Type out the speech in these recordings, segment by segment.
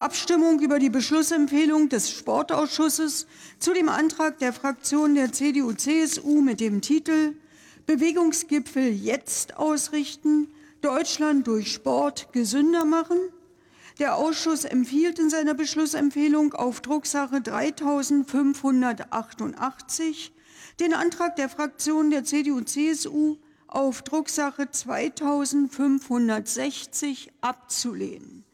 Abstimmung über die Beschlussempfehlung des Sportausschusses zu dem Antrag der Fraktion der CDU-CSU mit dem Titel Bewegungsgipfel jetzt ausrichten, Deutschland durch Sport gesünder machen. Der Ausschuss empfiehlt in seiner Beschlussempfehlung auf Drucksache 3588 den Antrag der Fraktion der CDU-CSU auf Drucksache 2560 abzulehnen.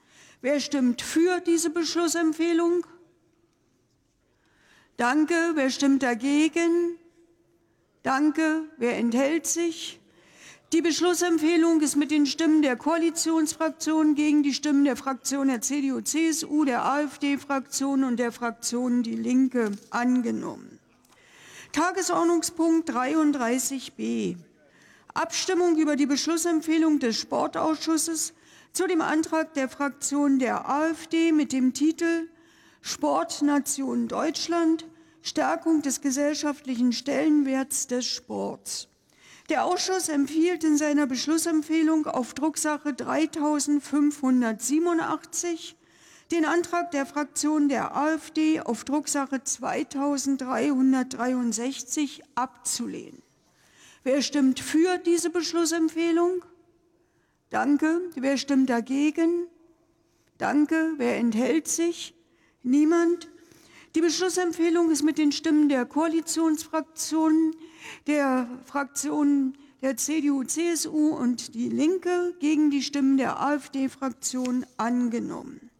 Wer stimmt für diese Beschlussempfehlung? Danke. Wer stimmt dagegen? Danke. Wer enthält sich? Die Beschlussempfehlung ist mit den Stimmen der Koalitionsfraktionen gegen die Stimmen der Fraktion der CDU-CSU, der AfD-Fraktion und der Fraktion Die Linke angenommen. Tagesordnungspunkt 33b. Abstimmung über die Beschlussempfehlung des Sportausschusses zu dem Antrag der Fraktion der AfD mit dem Titel Sportnation Deutschland – Stärkung des gesellschaftlichen Stellenwerts des Sports. Der Ausschuss empfiehlt in seiner Beschlussempfehlung auf Drucksache 3587 den Antrag der Fraktion der AfD auf Drucksache 2363 abzulehnen. Wer stimmt für diese Beschlussempfehlung? Danke. Wer stimmt dagegen? Danke. Wer enthält sich? Niemand. Die Beschlussempfehlung ist mit den Stimmen der Koalitionsfraktionen, der Fraktionen der CDU, CSU und Die Linke gegen die Stimmen der AfD-Fraktion angenommen.